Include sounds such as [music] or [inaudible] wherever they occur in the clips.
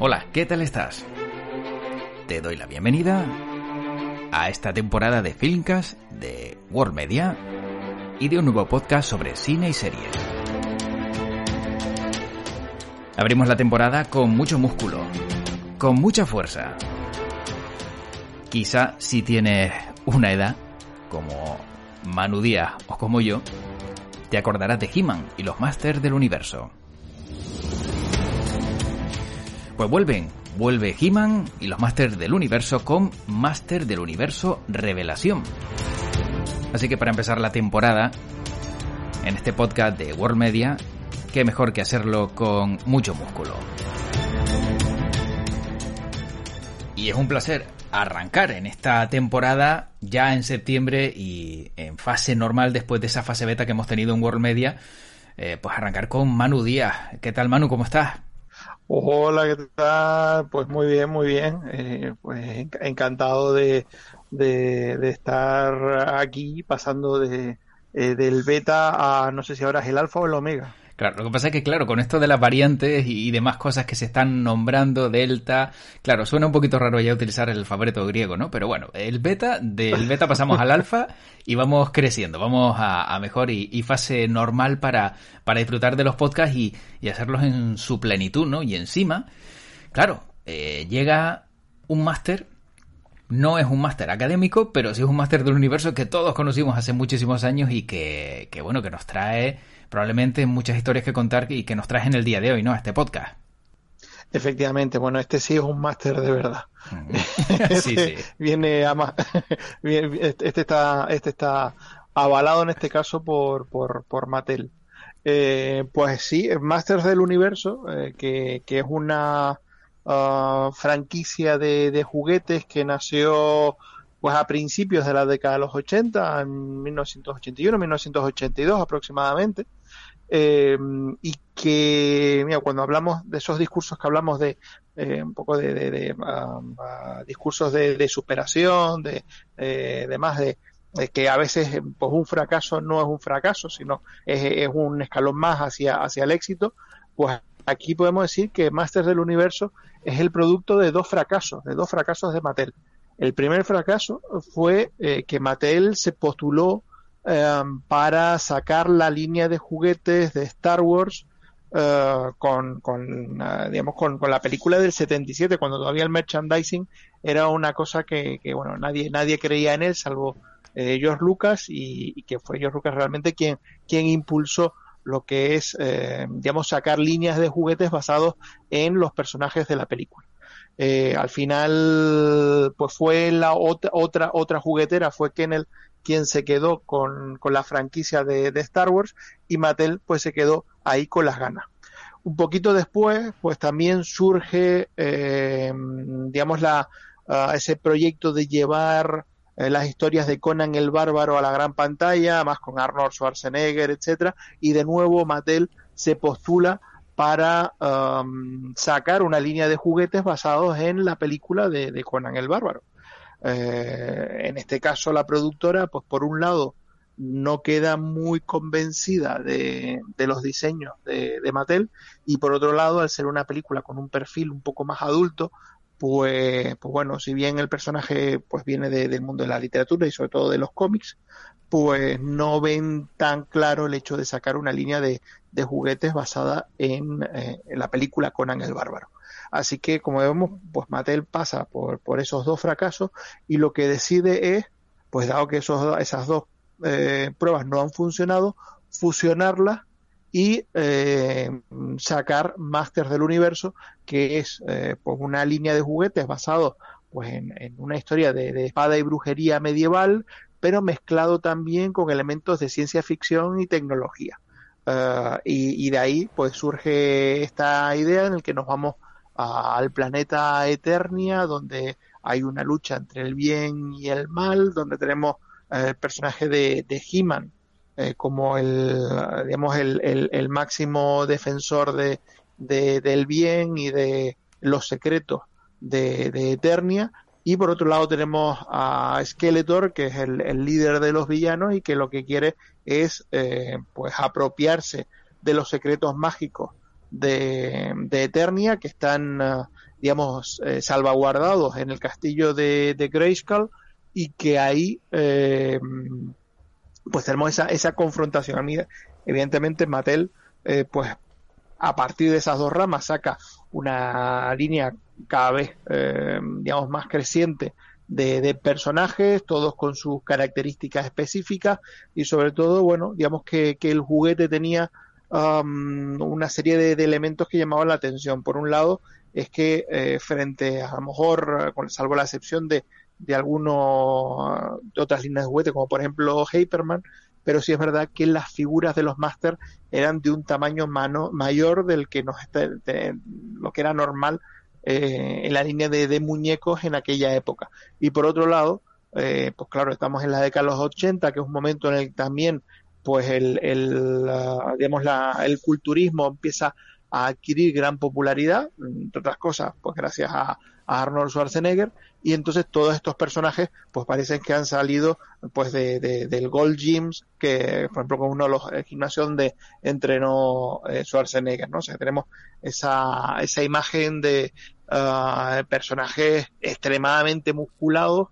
Hola, ¿qué tal estás? Te doy la bienvenida a esta temporada de Filmcast de World Media y de un nuevo podcast sobre cine y series. Abrimos la temporada con mucho músculo, con mucha fuerza. Quizá si tienes una edad, como Manu Díaz o como yo, te acordarás de He-Man y los Masters del Universo. Pues vuelven, vuelve He-Man y los Masters del Universo con Master del Universo Revelación. Así que para empezar la temporada, en este podcast de World Media, qué mejor que hacerlo con mucho músculo. Y es un placer arrancar en esta temporada ya en septiembre y en fase normal después de esa fase beta que hemos tenido en World Media, eh, pues arrancar con Manu Díaz. ¿Qué tal Manu? ¿Cómo estás? Hola, ¿qué tal? Pues muy bien, muy bien. Eh, pues encantado de, de, estar aquí pasando de, eh, del beta a no sé si ahora es el alfa o el omega. Claro, lo que pasa es que, claro, con esto de las variantes y demás cosas que se están nombrando, delta, claro, suena un poquito raro ya utilizar el alfabeto griego, ¿no? Pero bueno, el beta, del beta pasamos al alfa y vamos creciendo, vamos a, mejor y, fase normal para, para disfrutar de los podcasts y, hacerlos en su plenitud, ¿no? Y encima, claro, eh, llega un máster no es un máster académico, pero sí es un máster del universo que todos conocimos hace muchísimos años y que, que, bueno, que nos trae probablemente muchas historias que contar y que nos traes en el día de hoy, ¿no? Este podcast. Efectivamente, bueno, este sí es un máster de verdad. [laughs] [laughs] sí, sí. Viene a más, [laughs] este, este está, este está avalado en este caso por, por, por Mattel. Eh, pues sí, Masters del Universo, eh, que, que, es una uh, franquicia de, de, juguetes que nació pues a principios de la década de los 80, en 1981, 1982 aproximadamente. Eh, y que, mira, cuando hablamos de esos discursos que hablamos de eh, un poco de, um, discursos de, superación, de, eh, más de, que a veces pues un fracaso no es un fracaso, sino es, un escalón más hacia, hacia el éxito, pues aquí podemos decir que Masters del Universo es el producto de dos fracasos, de dos fracasos de Mattel. El primer fracaso fue que Mattel se postuló Em, para sacar la línea de juguetes de Star Wars eh, con, eh, digamos, con, la película del 77, cuando todavía el merchandising era una cosa que, bueno, nadie, nadie creía en él, salvo eh, George Lucas, y, que fue George Lucas realmente quien, quien impulsó lo que es, digamos, sacar líneas de juguetes basados en los personajes de la película. al final, pues fue la otra, otra, otra juguetera, fue Kennel quien se quedó con, la franquicia de, Star Wars y Mattel pues se quedó ahí con las ganas. Un poquito después pues también surge eh, digamos la, ah, ese proyecto de llevar eh, las historias de Conan el Bárbaro a la gran pantalla, más con Arnold Schwarzenegger, etcétera, y de nuevo Mattel se postula para sacar una línea de juguetes basados en la película de Conan el Bárbaro. Eh, en este caso la productora, pues por un lado no queda muy convencida de, los diseños de, Mattel y por otro lado, al ser una película con un perfil un poco más adulto, pues, pues bueno, si bien el personaje pues viene del mundo de la literatura y sobre todo de los cómics, pues no ven tan claro el hecho de sacar una línea de, juguetes basada en, eh, en, la película Conan el Bárbaro. Así que, como vemos, pues Mattel pasa por, por esos dos fracasos y lo que decide es, pues dado que esos, esas dos eh, pruebas no han funcionado, fusionarlas y eh, sacar Masters del Universo, que es eh, pues una línea de juguetes basado pues en, una historia de, espada y brujería medieval, pero mezclado también con elementos de ciencia ficción y tecnología. y, y, de ahí pues surge esta idea en el que nos vamos al planeta Eternia, donde hay una lucha entre el bien y el mal, donde tenemos eh, el personaje de, de He-Man eh, como el, digamos, el, el, máximo defensor de, del bien y de los secretos de, de, Eternia. Y por otro lado tenemos a Skeletor, que es el, líder de los villanos y que lo que quiere es eh, pues apropiarse de los secretos mágicos de, Eternia que están ah, digamos, salvaguardados en el castillo de, de y que ahí pues tenemos esa, esa confrontación. A mí, evidentemente, Mattel, pues a partir de esas dos ramas saca una línea cada vez, eh, digamos, más creciente de, personajes, todos con sus características específicas y sobre todo, bueno, digamos que, el juguete tenía una serie de, elementos que llamaban la atención. Por un lado, es que eh, frente a, lo mejor, salvo la excepción de, de algunos de otras líneas de juguete, como por ejemplo Hyperman, pero sí es verdad que las figuras de los Masters eran de un tamaño mayor del que nos lo que era normal eh, en la línea de, muñecos en aquella época. Y por otro lado, eh, pues claro, estamos en la década de los 80, que es un momento en el que también pues el, el digamos la, el culturismo empieza a adquirir gran popularidad, entre otras cosas, pues gracias a, Arnold Schwarzenegger y entonces todos estos personajes pues parecen que han salido pues de, del Gold Gyms que por ejemplo con uno de los eh, gimnasios donde entrenó eh, Schwarzenegger no o sea tenemos esa, esa imagen de uh, personajes extremadamente musculados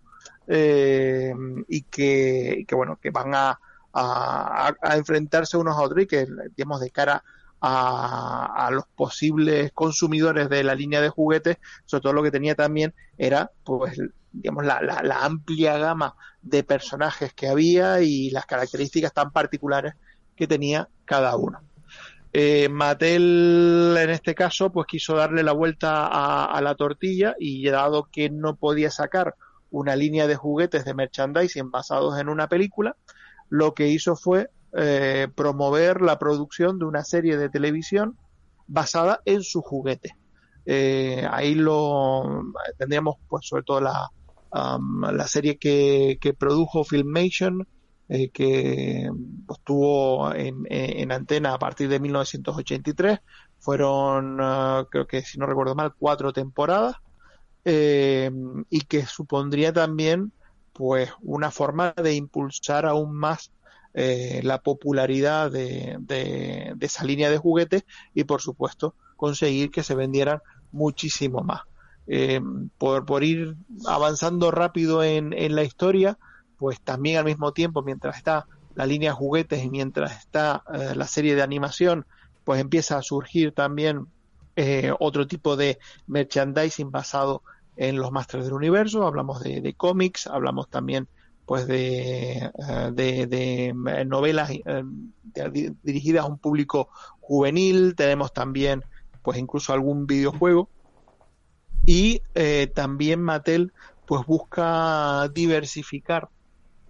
eh, y, que, que bueno que van a, a, enfrentarse unos a otros y que digamos de cara a, los posibles consumidores de la línea de juguetes, sobre todo lo que tenía también era, pues, digamos, la, la, amplia gama de personajes que había y las características tan particulares que tenía cada uno. Eh, Mattel, en este caso, pues quiso darle la vuelta a, a, la tortilla y dado que no podía sacar una línea de juguetes de merchandising basados en una película, lo que hizo fue eh, promover la producción de una serie de televisión basada en su juguete. Eh, ahí lo tendríamos, pues, sobre todo la, la serie que, que, produjo Filmation, eh, que estuvo en, en, antena a partir de 1983. Fueron, ah, creo que si no recuerdo mal, cuatro temporadas. y que supondría también pues una forma de impulsar aún más eh, la popularidad de, de, esa línea de juguetes y por supuesto conseguir que se vendieran muchísimo más. Eh, por, ir avanzando rápido en, en, la historia, pues también al mismo tiempo, mientras está la línea de juguetes y mientras está eh, la serie de animación, pues empieza a surgir también otro tipo de merchandising basado en los Masters del Universo. Hablamos de, de cómics, hablamos también pues de, eh, de, eh, novelas eh, dirigidas a un público juvenil, tenemos también pues incluso algún videojuego y también Mattel pues busca diversificar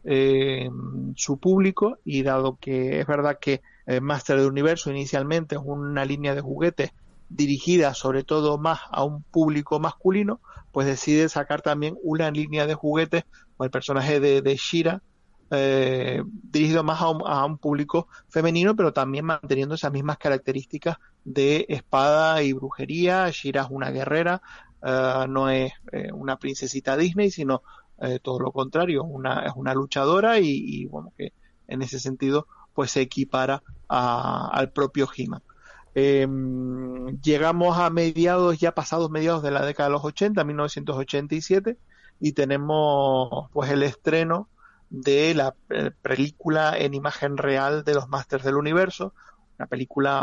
su público y dado que es verdad que Master del Universo inicialmente es una línea de juguetes dirigida sobre todo más a un público masculino, pues decide sacar también una línea de juguetes con el personaje de, de Shira, eh, dirigido más a un, público femenino, pero también manteniendo esas mismas características de espada y brujería. Shira es una guerrera, eh, no es eh, una princesita Disney, sino todo lo contrario, una, es una luchadora y, bueno, que en ese sentido pues se equipara al propio He-Man. Em, llegamos a mediados, ya pasados mediados de la década de los 80, 1987, y tenemos pues el estreno de la eh, película en imagen real de los Masters del Universo, una película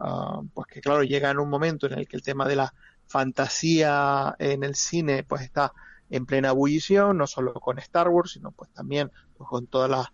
ah, pues que claro llega en un momento en el que el tema de la fantasía en el cine pues está en plena ebullición, no solo con Star Wars, sino pues también pues, con todas las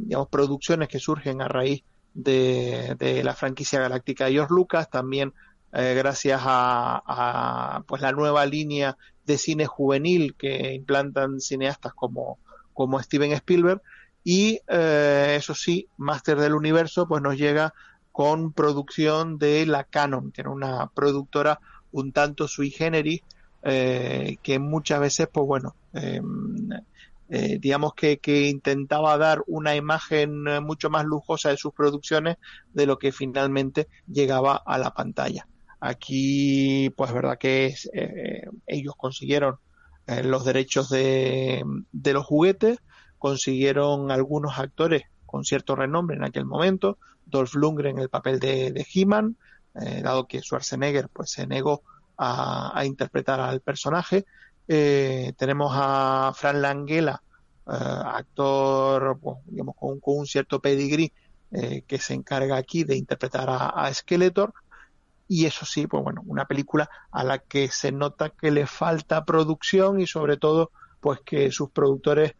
digamos producciones que surgen a raíz de, de la franquicia galáctica de George Lucas, también eh, gracias a, pues la nueva línea de cine juvenil que implantan cineastas como, como Steven Spielberg. Y eh, eso sí, Master del Universo pues nos llega con producción de la Canon, que era una productora un tanto sui generis eh, que muchas veces pues bueno em, digamos que, intentaba dar una imagen mucho más lujosa de sus producciones de lo que finalmente llegaba a la pantalla. Aquí, pues verdad que eh, ellos consiguieron eh, los derechos de, de, los juguetes, consiguieron algunos actores con cierto renombre en aquel momento, Dolph Lundgren en el papel de, de He-Man, eh, dado que Schwarzenegger pues se negó a, interpretar al personaje. Eh, tenemos a Fran Langela, eh, actor digamos, con, un cierto pedigrí, eh, que se encarga aquí de interpretar a, Skeletor. Y eso sí, pues bueno, una película a la que se nota que le falta producción y sobre todo, pues que sus productores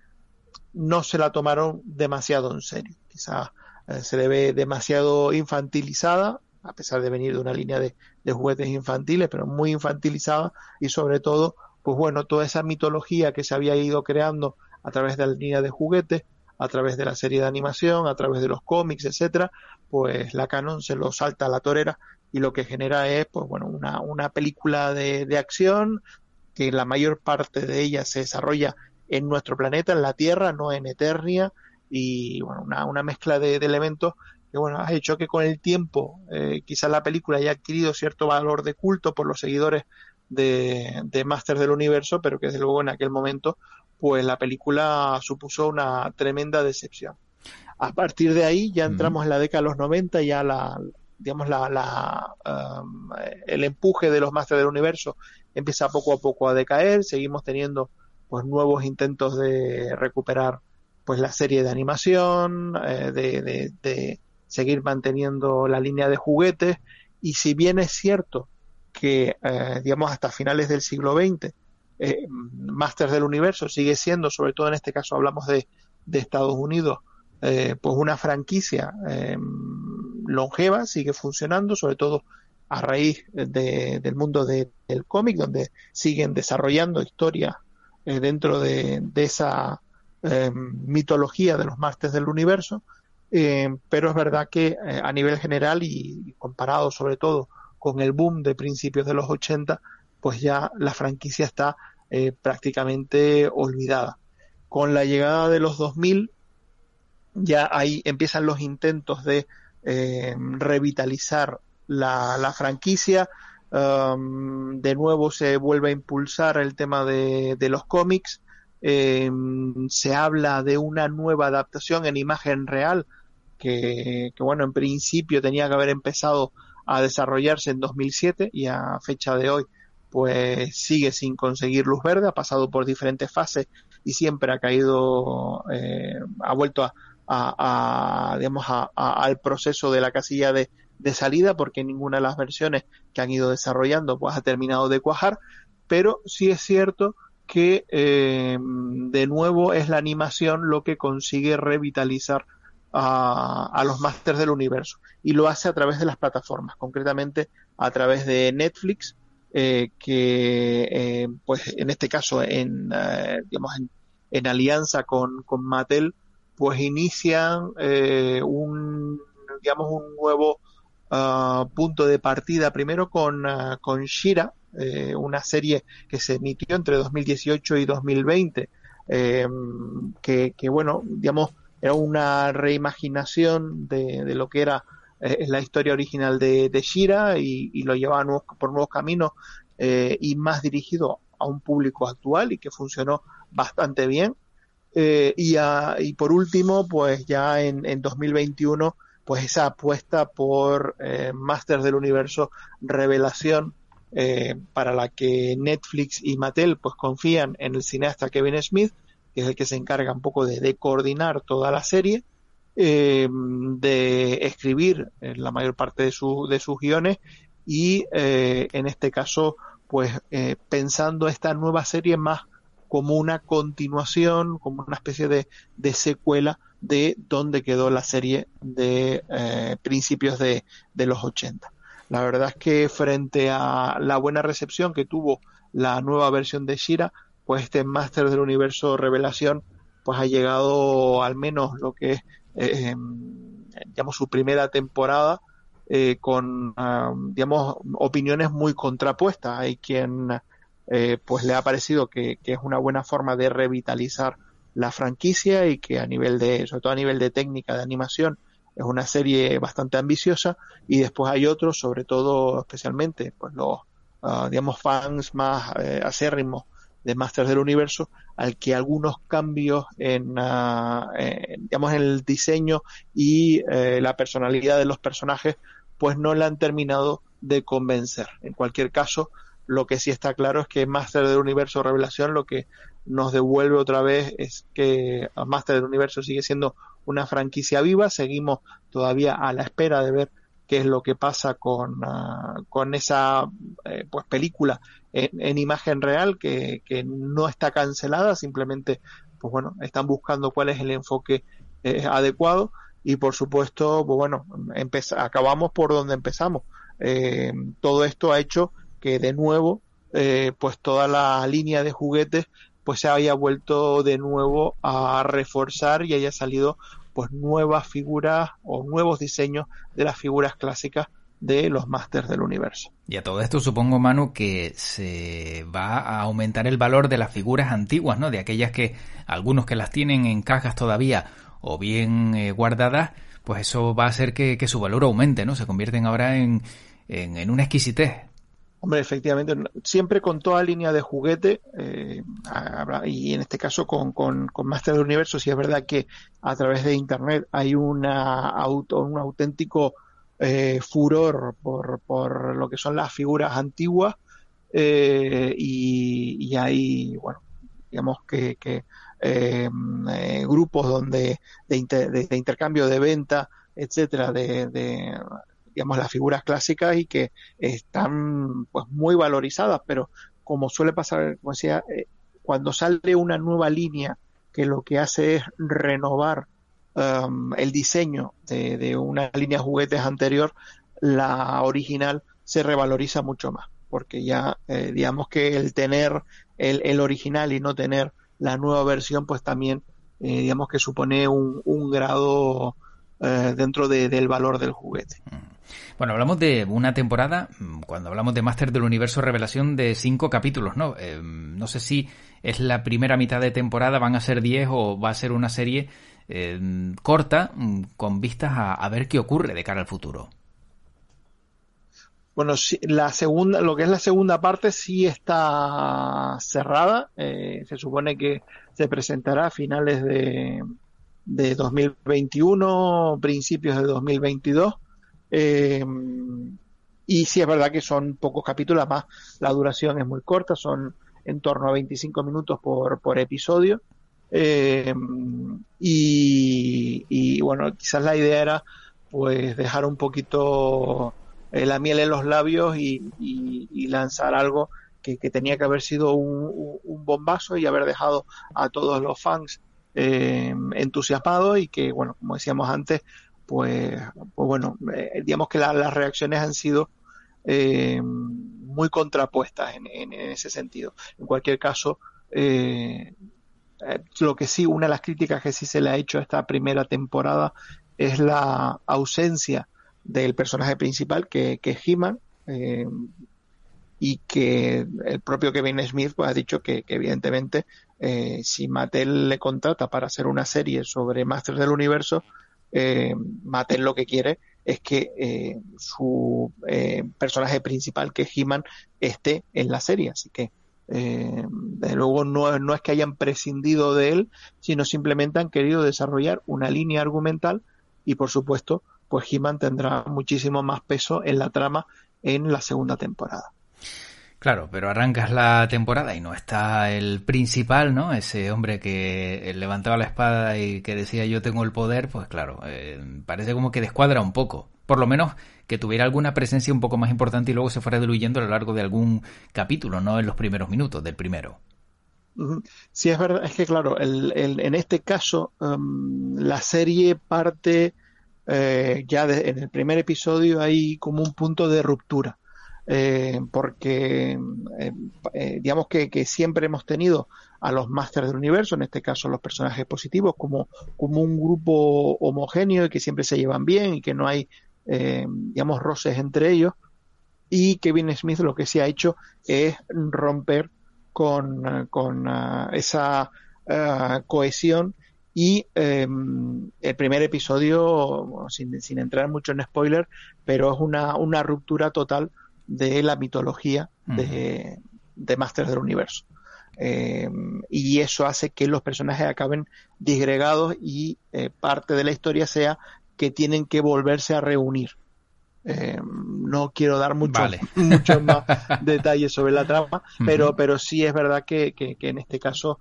no se la tomaron demasiado en serio. Quizás se le ve demasiado infantilizada, a pesar de venir de una línea de, juguetes infantiles, pero muy infantilizada y sobre todo, pues bueno, toda esa mitología que se había ido creando a través de la línea de juguetes, a través de la serie de animación, a través de los cómics, etcétera, pues la Canon se lo salta a la torera y lo que genera es, pues bueno, una, una película de, de acción que la mayor parte de ella se desarrolla en nuestro planeta, en la Tierra, no en Eternia, y bueno, una, una mezcla de, elementos que bueno, ha hecho que con el tiempo eh, quizás la película haya adquirido cierto valor de culto por los seguidores de, de Masters del Universo, pero que desde luego en aquel momento pues la película supuso una tremenda decepción. A partir de ahí ya entramos en la década de los 90, ya la, digamos, la, la um, el empuje de los Masters del Universo empieza poco a poco a decaer, seguimos teniendo pues nuevos intentos de recuperar pues la serie de animación, eh, de, de, seguir manteniendo la línea de juguetes. Y si bien es cierto que, eh, digamos, hasta finales del siglo XX, eh, Masters del Universo sigue siendo, sobre todo en este caso hablamos de, de Estados Unidos, eh, pues una franquicia eh, longeva, sigue funcionando, sobre todo a raíz de, del mundo de, del cómic, donde siguen desarrollando historias dentro de, esa mitología de los Masters del Universo, pero es verdad que a nivel general y, comparado sobre todo con el boom de principios de los 80, pues ya la franquicia está eh, prácticamente olvidada. Con la llegada de los 2000, ya ahí empiezan los intentos de revitalizar la, franquicia. Um, de nuevo se vuelve a impulsar el tema de, de los cómics. se habla de una nueva adaptación en imagen real que, bueno, en principio tenía que haber empezado a desarrollarse en 2007 y a fecha de hoy pues sigue sin conseguir luz verde, ha pasado por diferentes fases y siempre ha caído, eh, ha vuelto a, digamos, a, al proceso de la casilla de, de, salida porque ninguna de las versiones que han ido desarrollando pues ha terminado de cuajar, pero sí es cierto que eh, de nuevo es la animación lo que consigue revitalizar a, los másters del universo. Y lo hace a través de las plataformas, concretamente a través de Netflix, eh, que eh, pues en este caso en eh, digamos en, alianza con, con Mattel pues inician un digamos un nuevo ah, punto de partida. Primero con, uh, con Shira una serie que se emitió entre 2018 y 2020 que, que bueno digamos era una reimaginación de, de lo que era eh, la historia original de, de Shira y, y, lo llevaba por nuevos caminos eh, y más dirigido a un público actual y que funcionó bastante bien. Eh, y, y por último, pues ya en, en 2021, pues esa apuesta por eh, Masters del Universo Revelación, eh, para la que Netflix y Mattel pues confían en el cineasta Kevin Smith que es el que se encarga un poco de, coordinar toda la serie, eh, de escribir la mayor parte de, su, de sus guiones y eh, en este caso pues eh, pensando esta nueva serie más como una continuación, como una especie de, de secuela de donde quedó la serie de principios de, de los 80. La verdad es que frente a la buena recepción que tuvo la nueva versión de Shira, pues este máster del universo revelación pues ha llegado al menos lo que es eh, su primera temporada eh, con digamos opiniones muy contrapuestas. Hay quien eh, pues le ha parecido que, que, es una buena forma de revitalizar la franquicia y que a nivel de sobre todo a nivel de técnica de animación es una serie bastante ambiciosa. Y después hay otros sobre todo especialmente pues los ah, digamos fans más acérrimos de Masters del Universo, al que algunos cambios en, uh, digamos, en el diseño y eh, la personalidad de los personajes, pues no le han terminado de convencer. En cualquier caso, lo que sí está claro es que Master del Universo Revelación lo que nos devuelve otra vez es que Master del Universo sigue siendo una franquicia viva, seguimos todavía a la espera de ver qué es lo que pasa con, ah, con esa eh, pues película en, imagen real que, que, no está cancelada, simplemente pues bueno, están buscando cuál es el enfoque eh, adecuado y por supuesto, pues bueno, acabamos por donde empezamos. Eh, todo esto ha hecho que de nuevo eh, pues toda la línea de juguetes pues se haya vuelto de nuevo a reforzar y haya salido pues nuevas figuras o nuevos diseños de las figuras clásicas de los Masters del Universo. Y a todo esto supongo, Manu, que se va a aumentar el valor de las figuras antiguas, ¿no? De aquellas que algunos que las tienen en cajas todavía o bien eh, guardadas, pues eso va a hacer que, que, su valor aumente, ¿no? Se convierten ahora en, en, una exquisitez. Hombre, efectivamente, siempre con toda línea de juguete, eh, y en este caso con, con, con, Master del Universo, si es verdad que a través de Internet hay una auto, un auténtico eh, furor por, por, lo que son las figuras antiguas, eh, y, y, hay, bueno, digamos que, que eh, grupos donde de, de, intercambio de venta, etcétera, de, de digamos, las figuras clásicas y que están pues muy valorizadas, pero como suele pasar, como decía, eh, cuando sale una nueva línea que lo que hace es renovar um, el diseño de, una línea de juguetes anterior, la original se revaloriza mucho más, porque ya eh, digamos que el tener el, el, original y no tener la nueva versión, pues también eh, digamos que supone un, un grado dentro del valor del juguete. Mm. Bueno, hablamos de una temporada, mm, cuando hablamos de Master del Universo Revelación, de cinco capítulos, ¿no? Eh, no sé si es la primera mitad de temporada, van a ser diez o va a ser una serie eh, corta mm, con vistas a, ver qué ocurre de cara al futuro. Bueno, la segunda, lo que es la segunda parte sí está cerrada. Eh, se supone que se presentará a finales de, de 2021, principios de 2022. Eh, y sí es verdad que son pocos capítulos, más la duración es muy corta, son en torno a 25 minutos por, por episodio. Eh, y, bueno, quizás la idea era pues dejar un poquito eh, la miel en los labios y, lanzar algo que, tenía que haber sido un, bombazo y haber dejado a todos los fans eh, entusiasmados y que, bueno, como decíamos antes, pues, pues bueno, eh, digamos que las reacciones han sido eh, muy contrapuestas en, ese sentido. En cualquier caso, eh, lo que sí, una de las críticas que sí se le ha hecho a esta primera temporada es la ausencia del personaje principal, que, es He-Man, y que el propio Kevin Smith pues, ha dicho que, evidentemente si Mattel le contrata para hacer una serie sobre Masters del Universo, eh, Mattel lo que quiere es que eh, su eh, personaje principal, que es He-Man, esté en la serie. Así que, eh, desde luego, no, no es que hayan prescindido de él, sino simplemente han querido desarrollar una línea argumental y, por supuesto, pues He-Man tendrá muchísimo más peso en la trama en la segunda temporada. Claro, pero arrancas la temporada y no está el principal, ¿no? Ese hombre que levantaba la espada y que decía yo tengo el poder, pues claro, eh, parece como que descuadra un poco. Por lo menos que tuviera alguna presencia un poco más importante y luego se fuera diluyendo a lo largo de algún capítulo, no en los primeros minutos del primero. Sí, es verdad, es que claro, el, en este caso em, la serie parte eh, ya en el primer episodio hay como un punto de ruptura eh, porque eh, eh, digamos que, siempre hemos tenido a los Masters del Universo, en este caso los personajes positivos, como, como un grupo homogéneo y que siempre se llevan bien y que no hay, digamos, roces entre ellos. Y Kevin Smith lo que se ha hecho es romper con, con ah, esa ah, cohesión y em, el primer episodio, sin, sin, entrar mucho en spoiler, pero es una, una ruptura total de la mitología de, de Masters del Universo. Eh, y eso hace que los personajes acaben disgregados y eh, parte de la historia sea que tienen que volverse a reunir. Eh, no quiero dar mucho, [laughs] muchos más [laughs] detalles sobre la trama, pero, pero sí es verdad que, que, en este caso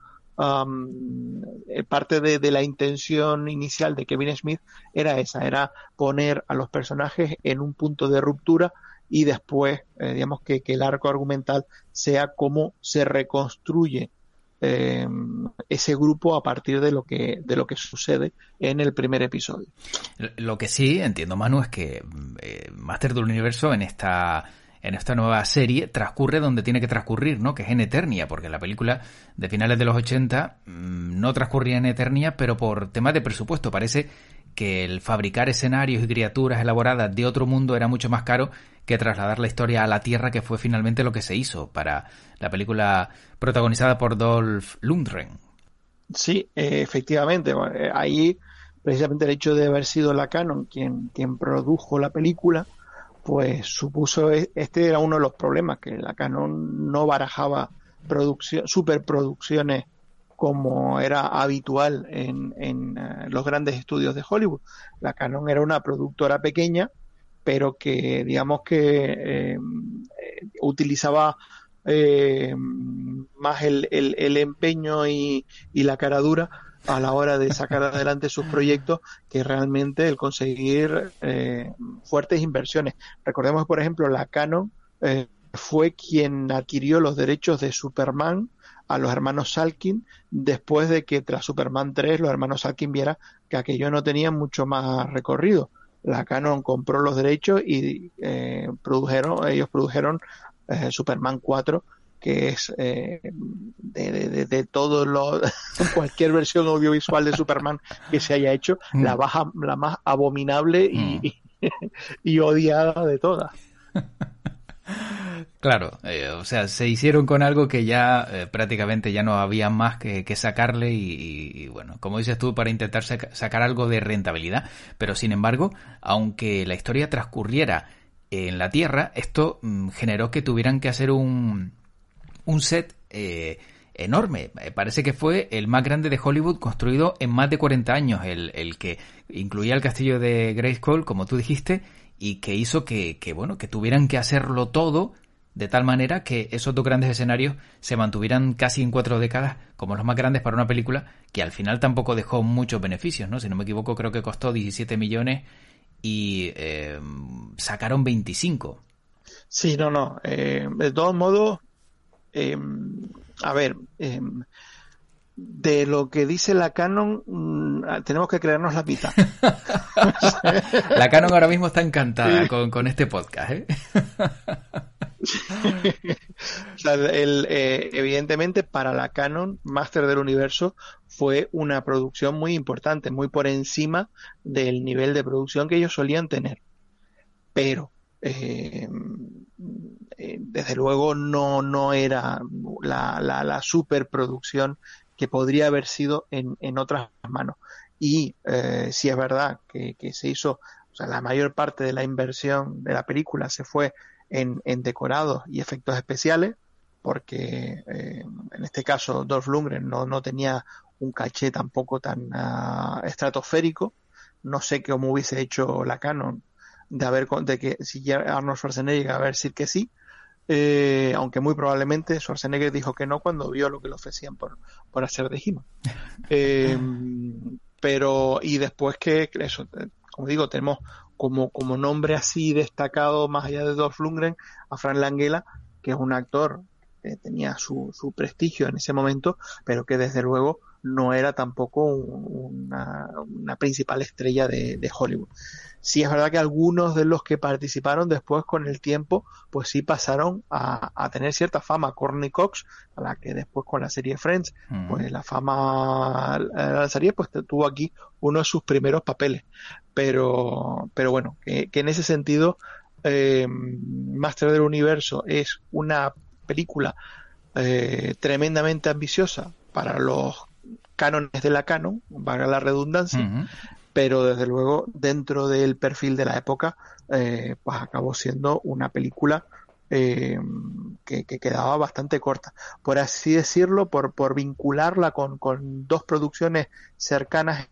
eh, parte de, la intención inicial de Kevin Smith era esa, era poner a los personajes en un punto de ruptura y después, eh, digamos, que, que, el arco argumental sea cómo se reconstruye eh, ese grupo a partir de lo que de lo que sucede en el primer episodio. Lo que sí entiendo, Manu, es que eh, Master del Universo en esta en esta nueva serie transcurre donde tiene que transcurrir, ¿no? Que es en Eternia, porque la película de finales de los 80 mm, no transcurría en Eternia, pero por temas de presupuesto parece que el fabricar escenarios y criaturas elaboradas de otro mundo era mucho más caro que trasladar la historia a la Tierra, que fue finalmente lo que se hizo para la película protagonizada por Dolph Lundgren. Sí, eh, efectivamente. Eh, ahí, precisamente el hecho de haber sido la Canon quien, quien produjo la película, pues supuso, e, este era uno de los problemas, que la Canon no barajaba superproducciones como era habitual en, en eh, los grandes estudios de Hollywood. La Canon era una productora pequeña, pero que digamos que eh, utilizaba eh, más el, el, empeño y, y, la cara dura a la hora de sacar [laughs] adelante sus proyectos que realmente el conseguir eh, fuertes inversiones. Recordemos, por ejemplo, la Canon eh, fue quien adquirió los derechos de Superman a los hermanos Salkin después de que tras Superman 3 los hermanos Salkin vieran que aquello no tenía mucho más recorrido. La Canon compró los derechos y eh, produjeron, ellos produjeron eh, Superman 4 que es eh, de, de, de, todo lo [laughs] cualquier versión audiovisual de Superman que se haya hecho mm. la baja la más abominable y, mm. [laughs] y odiada de todas [laughs] Claro, eh, o sea, se hicieron con algo que ya eh, prácticamente ya no había más que, sacarle y, bueno, como dices tú, para intentar sacar algo de rentabilidad. Pero sin embargo, aunque la historia transcurriera en la Tierra, esto mm, generó que tuvieran que hacer un, un set eh, enorme. Parece que fue el más grande de Hollywood construido en más de 40 años, el, el que incluía el castillo de Grayskull, como tú dijiste, y que hizo que, que, bueno, que tuvieran que hacerlo todo de tal manera que esos dos grandes escenarios se mantuvieran casi en cuatro décadas como los más grandes para una película que al final tampoco dejó muchos beneficios, ¿no? Si no me equivoco, creo que costó 17 millones y eh, sacaron 25. Sí, no, no. Eh, de todos modos, eh, a ver, de lo que dice la Canon, mm, tenemos que creernos la mitad. [laughs] la Canon ahora mismo está encantada con, este podcast. ¿eh? [laughs] [laughs] Eh, evidentemente, para la Canon, Master del Universo fue una producción muy importante, muy por encima del nivel de producción que ellos solían tener. Pero, eh, desde luego, no, no era la, la, la superproducción que podría haber sido en, en otras manos. Y eh, si es verdad que, se hizo, o sea, la mayor parte de la inversión de la película se fue en, en decorados y efectos especiales, porque eh, en este caso Dolph Lundgren no, no tenía un caché tampoco tan uh, estratosférico. No sé cómo hubiese hecho la Canon de haber de que si Arnold Schwarzenegger a ver si que sí, eh, aunque muy probablemente Schwarzenegger dijo que no cuando vio lo que le ofrecían por, por hacer de he [laughs] eh, pero, y después que, eso, como digo, tenemos como, como nombre así destacado, más allá de Dolph Lundgren, a Frank Langella, que es un actor que tenía su, su prestigio en ese momento, pero que desde luego no era tampoco una, una principal estrella de, de Hollywood. Sí es verdad que algunos de los que participaron después con el tiempo, pues sí pasaron a, tener cierta fama. Courtney Cox, a la que después con la serie Friends, pues la fama la serie, pues tuvo aquí uno de sus primeros papeles. Pero, pero bueno, que, en ese sentido, eh, Master del Universo es una película eh, tremendamente ambiciosa para los cánones de la canon, valga la redundancia, pero desde luego dentro del perfil de la época, eh, pues acabó siendo una película eh, que, quedaba bastante corta. Por así decirlo, por, por vincularla con, con, dos producciones cercanas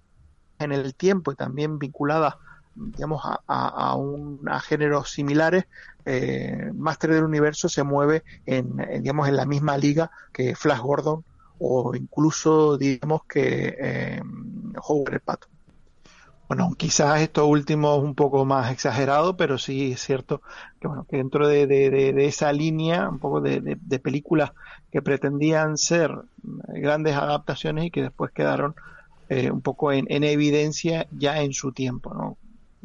en el tiempo y también vinculadas digamos, a, a, un, a géneros similares, eh, Master del Universo se mueve en, digamos, en la misma liga que Flash Gordon o incluso, digamos, que eh, Howard el Pato. Bueno, quizás esto último es un poco más exagerado, pero sí es cierto que, bueno, que dentro de, de, esa línea, un poco de, películas que pretendían ser grandes adaptaciones y que después quedaron eh, un poco en, evidencia ya en su tiempo, ¿no?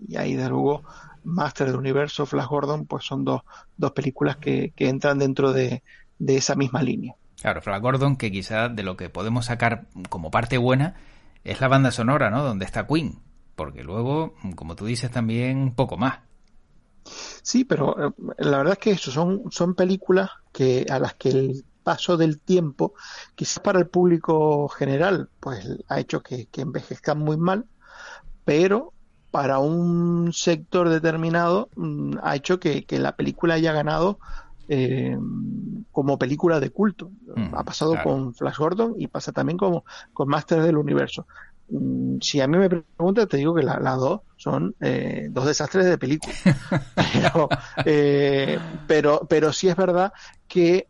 Y ahí, de luego, Master del Universo, Flash Gordon, pues son dos, dos películas que, que entran dentro de, de esa misma línea. Claro, Flash Gordon, que quizás de lo que podemos sacar como parte buena es la banda sonora, ¿no? Donde está Queen porque luego, como tú dices, también poco más. Sí, pero eh, la verdad es que eso son, son películas que a las que el paso del tiempo, quizás para el público general, pues ha hecho que, envejezcan muy mal, pero para un sector determinado mm, ha hecho que, la película haya ganado eh, como película de culto. Mm, ha pasado con Flash Gordon y pasa también como con Masters del Universo. Mm, si a mí me preguntas, te digo que las dos son eh, dos desastres de película. [laughs] pero, eh, pero, pero, sí es verdad que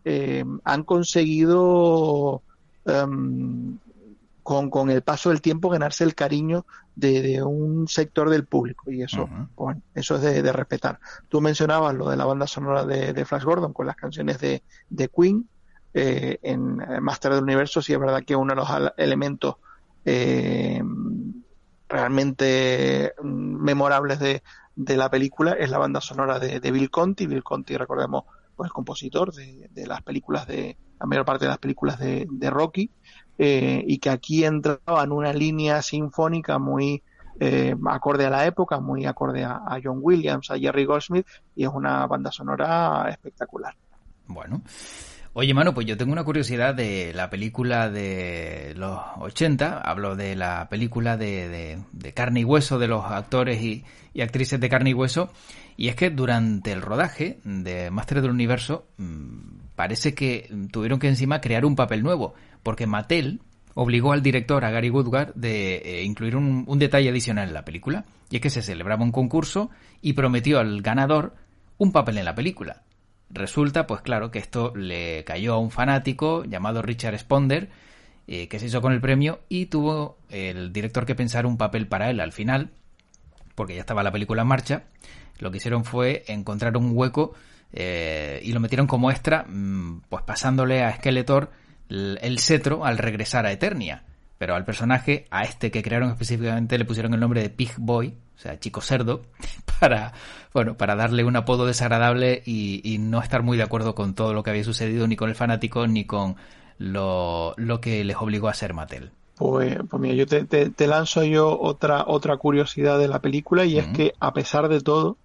han conseguido em, con, con, el paso del tiempo ganarse el cariño de, un sector del público y eso, bueno, eso es de, respetar. Tú mencionabas lo de la banda sonora de, Flash Gordon con las canciones de, de Queen. en Master del Universo sí es verdad que uno de los elementos eh, realmente memorables de, de, la película es la banda sonora de, Bill Conti. Bill Conti, recordemos, pues el compositor de, las películas de, la mayor parte de las películas de, Rocky, eh, y que aquí entraba en una línea sinfónica muy eh, acorde a la época, muy acorde a, John Williams, a Jerry Goldsmith, y es una banda sonora espectacular. Bueno, Oye, mano, pues yo tengo una curiosidad de la película de los 80. Hablo de la película de, de, carne y hueso, de los actores y, actrices de carne y hueso. Y es que durante el rodaje de Master del Universo mm, parece que tuvieron que encima crear un papel nuevo. Porque Mattel obligó al director, a Gary Woodward, de eh, incluir un, detalle adicional en la película. Y es que se celebraba un concurso y prometió al ganador un papel en la película. Resulta, pues claro, que esto le cayó a un fanático llamado Richard Sponder, eh, que se hizo con el premio y tuvo el director que pensar un papel para él al final, porque ya estaba la película en marcha. Lo que hicieron fue encontrar un hueco eh, y lo metieron como extra, mm, pues pasándole a Skeletor el cetro al regresar a Eternia. Pero al personaje, a este que crearon específicamente, le pusieron el nombre de Pig Boy, o sea, chico cerdo, [laughs] para, bueno, para darle un apodo desagradable y, no estar muy de acuerdo con todo lo que había sucedido, ni con el fanático, ni con lo, que les obligó a ser Mattel. Pues, pues mira, yo te, lanzo yo otra, otra curiosidad de la película y es que a pesar de todo,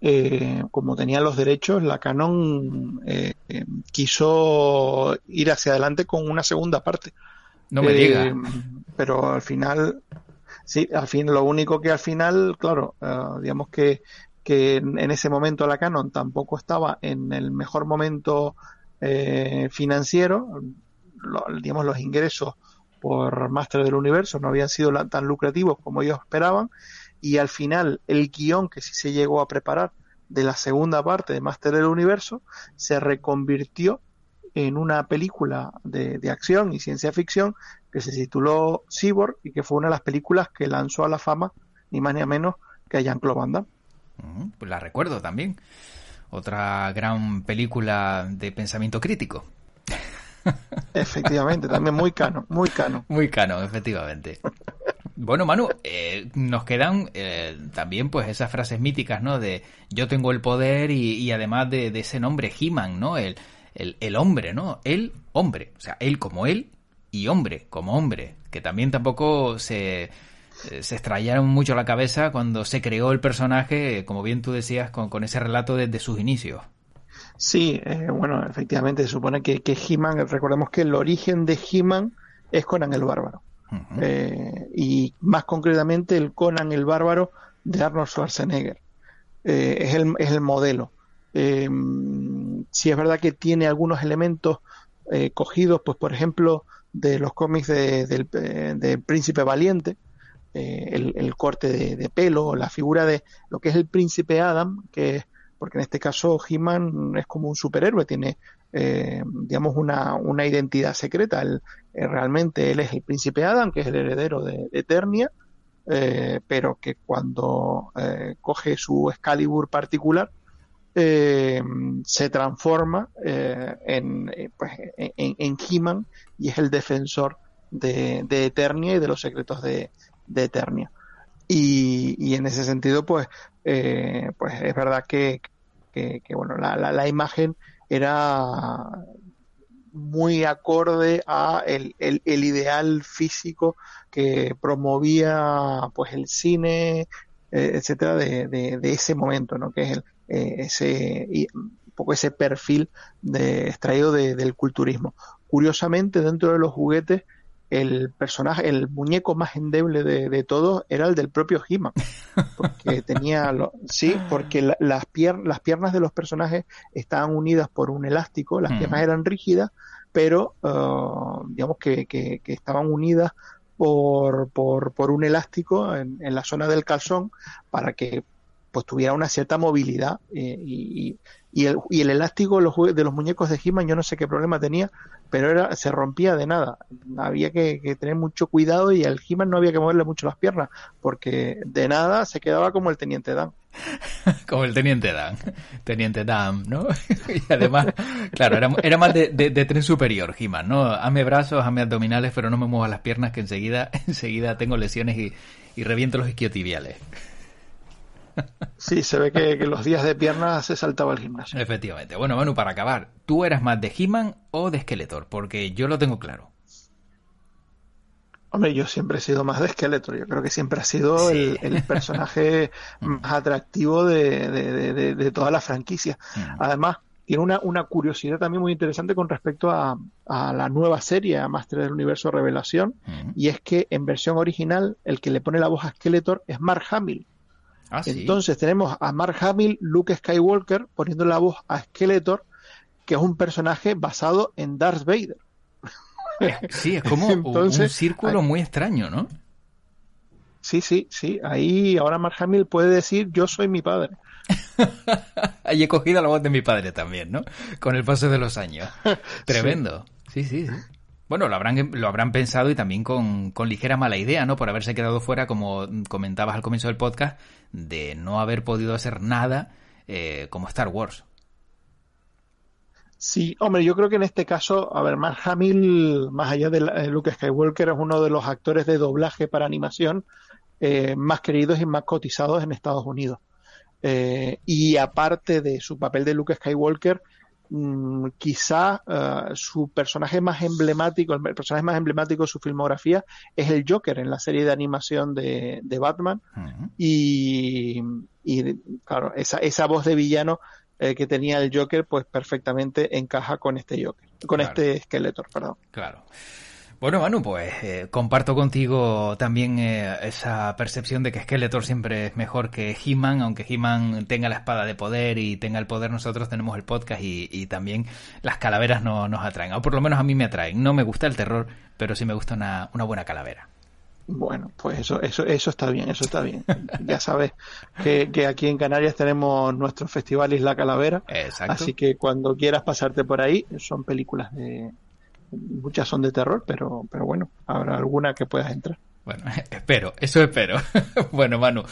eh, como tenía los derechos, la Canon eh, quiso ir hacia adelante con una segunda parte. No me diga. Eh, pero al final, sí, al fin, lo único que al final, claro, eh, digamos que, que en ese momento la Canon tampoco estaba en el mejor momento eh, financiero, digamos, los ingresos por Master del Universo no habían sido tan lucrativos como ellos esperaban y al final el guion que sí se llegó a preparar de la segunda parte de Master del Universo se reconvirtió en una película de, acción y ciencia ficción que se tituló Cyborg y que fue una de las películas que lanzó a la fama, ni más ni menos, que a Jean-Claude Van Damme. Mm, pues la recuerdo también. Otra gran película de pensamiento crítico. Efectivamente, también muy cano, muy cano. [laughs] Muy cano, efectivamente. Bueno, Manu, eh, nos quedan eh, también pues esas frases míticas, ¿no? De yo tengo el poder y, además de, ese nombre He-Man, ¿no? El el, hombre, ¿no? El hombre, o sea, él como él y hombre como hombre, que también tampoco se, eh, se extrañaron mucho la cabeza cuando se creó el personaje, como bien tú decías, con, ese relato desde sus inicios. Sí, eh, bueno, efectivamente se supone que, que He-Man, recordemos que el origen de He-Man es Conan el Bárbaro. Eh, y más concretamente el Conan el Bárbaro de Arnold Schwarzenegger. es, el, es el modelo. Eh, si es verdad que tiene algunos elementos eh, cogidos, pues por ejemplo, de los cómics de, del, eh, Príncipe Valiente, eh, el, corte de, pelo, la figura de lo que es el príncipe Adam, que porque en este caso He-Man es como un superhéroe, tiene eh, digamos una, una, identidad secreta. Él, realmente él es el príncipe Adam, que es el heredero de, Eternia, pero que cuando coge su Excalibur particular, se transforma en, pues, en, en He-Man y es el defensor de, Eternia y de los secretos de, Eternia. Y, en ese sentido, pues, eh, pues es verdad que, bueno, la, imagen era muy acorde a el, ideal físico que promovía pues el cine eh, etcétera de, ese momento no que es el, eh, ese un poco ese perfil de, extraído del culturismo. Curiosamente dentro de los juguetes el personaje, el muñeco más endeble de, todos era el del propio He-Man. Porque [laughs] tenía, sí, porque las, las piernas de los personajes estaban unidas por un elástico, las mm. piernas eran rígidas, pero uh, digamos que, que, estaban unidas por, por, por un elástico en, en, la zona del calzón para que pues tuviera una cierta movilidad eh, y, y, el, y, el, elástico de los muñecos de He-Man yo no sé qué problema tenía, pero era, se rompía de nada. Había que, tener mucho cuidado y al He-Man no había que moverle mucho las piernas, porque de nada se quedaba como el Teniente Dan. [laughs] como el Teniente Dan. Teniente Dan, ¿no? [laughs] y además, claro, era, era más de, de, tren superior, He-Man, ¿no? Hame brazos, hame abdominales, pero no me muevas las piernas que enseguida, [laughs] enseguida tengo lesiones y, y reviento los isquiotibiales. Sí, se ve que, los días de piernas se saltaba el gimnasio. Efectivamente. Bueno, Manu, para acabar, ¿tú eras más de He-Man o de Skeletor? Porque yo lo tengo claro. Hombre, yo siempre he sido más de Skeletor. Yo creo que siempre ha sido el, personaje [laughs] más atractivo de, toda la franquicia. Mm. Además, tiene una, curiosidad también muy interesante con respecto a, la nueva serie, a Master del Universo Revelación, mm. y es que en versión original el que le pone la voz a Skeletor es Mark Hamill. Ah, Entonces tenemos a Mark Hamill, Luke Skywalker, poniendo la voz a Skeletor, que es un personaje basado en Darth Vader. [laughs] Sí, es como un círculo muy extraño, ¿no? Sí, sí, sí. Ahí ahora Mark Hamill puede decir yo soy mi padre. [laughs] Ahí he cogido la voz de mi padre también, ¿no? Con el paso de los años. [laughs] Tremendo. sí, sí. sí. Bueno, lo habrán, lo habrán pensado y también con, con, ligera mala idea, ¿no? Por haberse quedado fuera, como comentabas al comienzo del podcast, de no haber podido hacer nada eh, como Star Wars. Sí, hombre, yo creo que en este caso, a ver, Mark Hamill, más allá de eh, Luke Skywalker, es uno de los actores de doblaje para animación eh, más queridos y más cotizados en Estados Unidos. y aparte de su papel de Luke Skywalker, Mm, quizá eh, su personaje más emblemático, el personaje más emblemático de su filmografía es el Joker en la serie de animación de, Batman. y, claro, esa, esa voz de villano eh, que tenía el Joker, pues perfectamente encaja con este Joker, con este Skeletor, perdón. Claro. Bueno, Manu, pues eh, comparto contigo también eh, esa percepción de que Skeletor siempre es mejor que He-Man, aunque He-Man tenga la espada de poder y tenga el poder, nosotros tenemos el podcast y, también las calaveras no, nos atraen, o por lo menos a mí me atraen. No me gusta el terror, pero sí me gusta una, buena calavera. Bueno, pues eso, eso, eso está bien, eso está bien. ya sabes que, que, aquí en Canarias tenemos nuestro festival Isla Calavera. Exacto. Así que cuando quieras pasarte por ahí, son películas de, muchas son de terror, pero, pero bueno, habrá alguna que puedas entrar. Bueno, [laughs] espero, eso espero. [laughs] bueno, Manu,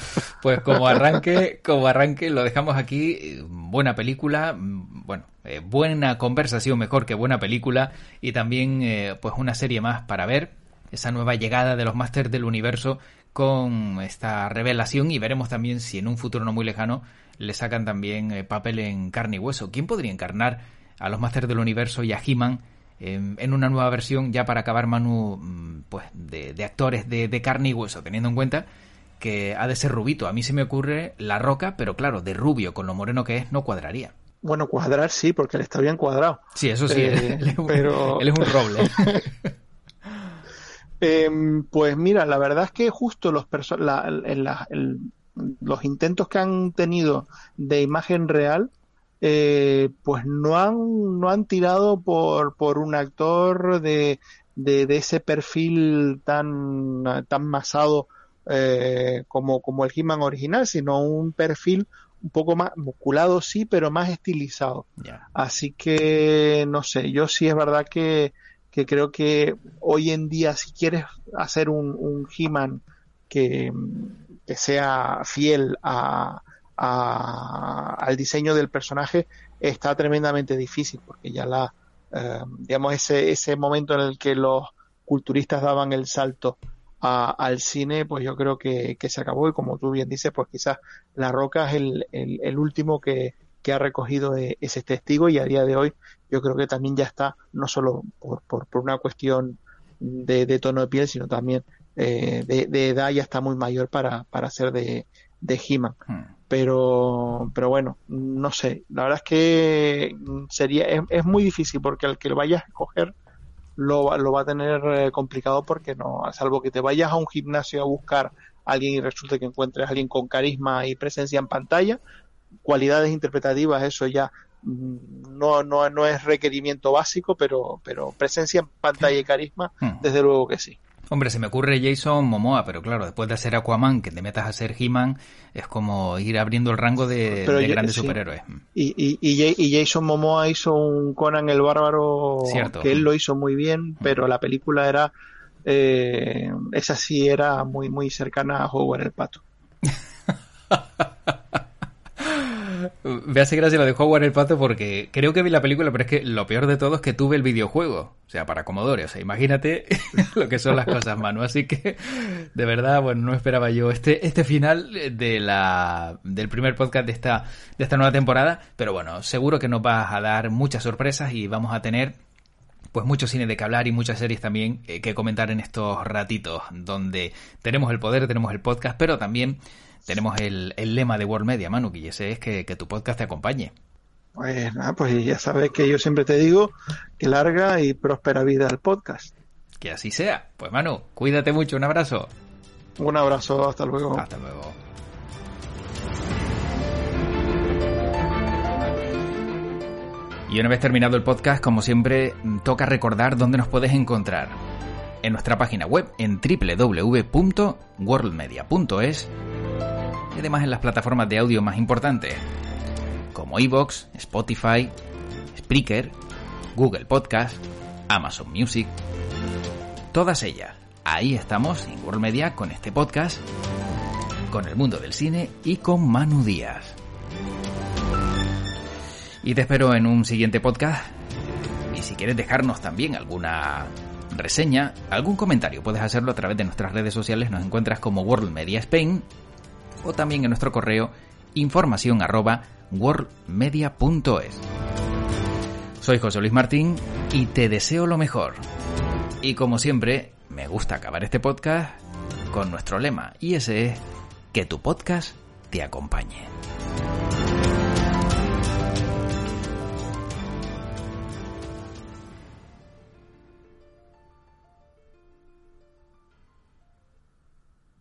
pues como arranque, como arranque lo dejamos aquí. Buena película, bueno, eh, buena conversación mejor que buena película y también eh, pues una serie más para ver. Esa nueva llegada de los Masters del Universo con esta revelación y veremos también si en un futuro no muy lejano le sacan también eh, papel en carne y hueso. ¿Quién podría encarnar a los Masters del Universo y a He-Man en una nueva versión ya para acabar Manu mm, pues de, actores de, carne y hueso teniendo en cuenta que ha de ser rubito. A mí se me ocurre La Roca pero claro de rubio con lo moreno que es no cuadraría. Bueno cuadrar sí porque él está bien cuadrado. Sí eso sí eh, [laughs] pero él es un roble. [laughs] Em, pues mira la verdad es que justo los los intentos que han tenido de imagen real eh, pues no han, no han tirado por, por un actor de, de, ese perfil tan, tan masado eh, como, como el He-Man original, sino un perfil un poco más musculado, sí, pero más estilizado. Así que, no sé, yo sí es verdad que, que creo que hoy en día, si quieres hacer un, un He-Man que, que, sea fiel a, a, al diseño del personaje, está tremendamente difícil, porque ya la, eh, digamos, ese, ese momento en el que los culturistas daban el salto al cine, pues yo creo que, se acabó y como tú bien dices, pues quizás La Roca es el, el, último que, que, ha recogido e, ese testigo y a día de hoy yo creo que también ya está, no solo por, por, una cuestión de, tono de piel, sino también eh, de, edad ya está muy mayor para, para ser de, de He-Man. Hmm. Pero, pero bueno, no sé, la verdad es que sería, es, es muy difícil porque al que lo vayas a escoger lo, lo va a tener eh, complicado porque no, salvo que te vayas a un gimnasio a buscar a alguien y resulte que encuentres a alguien con carisma y presencia en pantalla, cualidades interpretativas, eso ya mm, no, no, no es requerimiento básico, pero, pero presencia en pantalla y carisma, hmm. desde luego que sí. Hombre, se me ocurre Jason Momoa, pero claro, después de hacer Aquaman, que te metas a ser He-Man, es como ir abriendo el rango de, grandes superhéroes. Y, y, Jason Momoa hizo un Conan el Bárbaro, que él lo hizo muy bien, pero la película era, eh, esa sí era muy, muy cercana a Howard el Pato. [laughs] Me hace gracia lo de Howard el Pato porque creo que vi la película, pero es que lo peor de todo es que tuve el videojuego. O sea, para Commodore. O sea, imagínate [laughs] lo que son las cosas, Manu. Así que, de verdad, bueno, no esperaba yo este, este final de la, del primer podcast de esta, de esta nueva temporada. Pero bueno, seguro que nos vas a dar muchas sorpresas y vamos a tener pues mucho cine de que hablar y muchas series también eh, que comentar en estos ratitos donde tenemos el poder, tenemos el podcast, pero también tenemos el, lema de World Media, Manu, y ese es que, tu podcast te acompañe. Pues nada, pues ya sabes que yo siempre te digo que larga y próspera vida al podcast. Que así sea. Pues Manu, cuídate mucho, un abrazo. Un abrazo, hasta luego. Hasta luego. Y una vez terminado el podcast, como siempre, toca recordar dónde nos puedes encontrar. En nuestra página web en www.worldmedia.es y además en las plataformas de audio más importantes, como Evox, Spotify, Spreaker, Google Podcast, Amazon Music, todas ellas. Ahí estamos en World Media con este podcast, con el mundo del cine y con Manu Díaz. Y te espero en un siguiente podcast. Y si quieres dejarnos también alguna reseña, algún comentario, puedes hacerlo a través de nuestras redes sociales. Nos encuentras como World Media Spain o también en nuestro correo información arroba worldmedia.es. Soy José Luis Martín y te deseo lo mejor. Y como siempre, me gusta acabar este podcast con nuestro lema, y ese es que tu podcast te acompañe.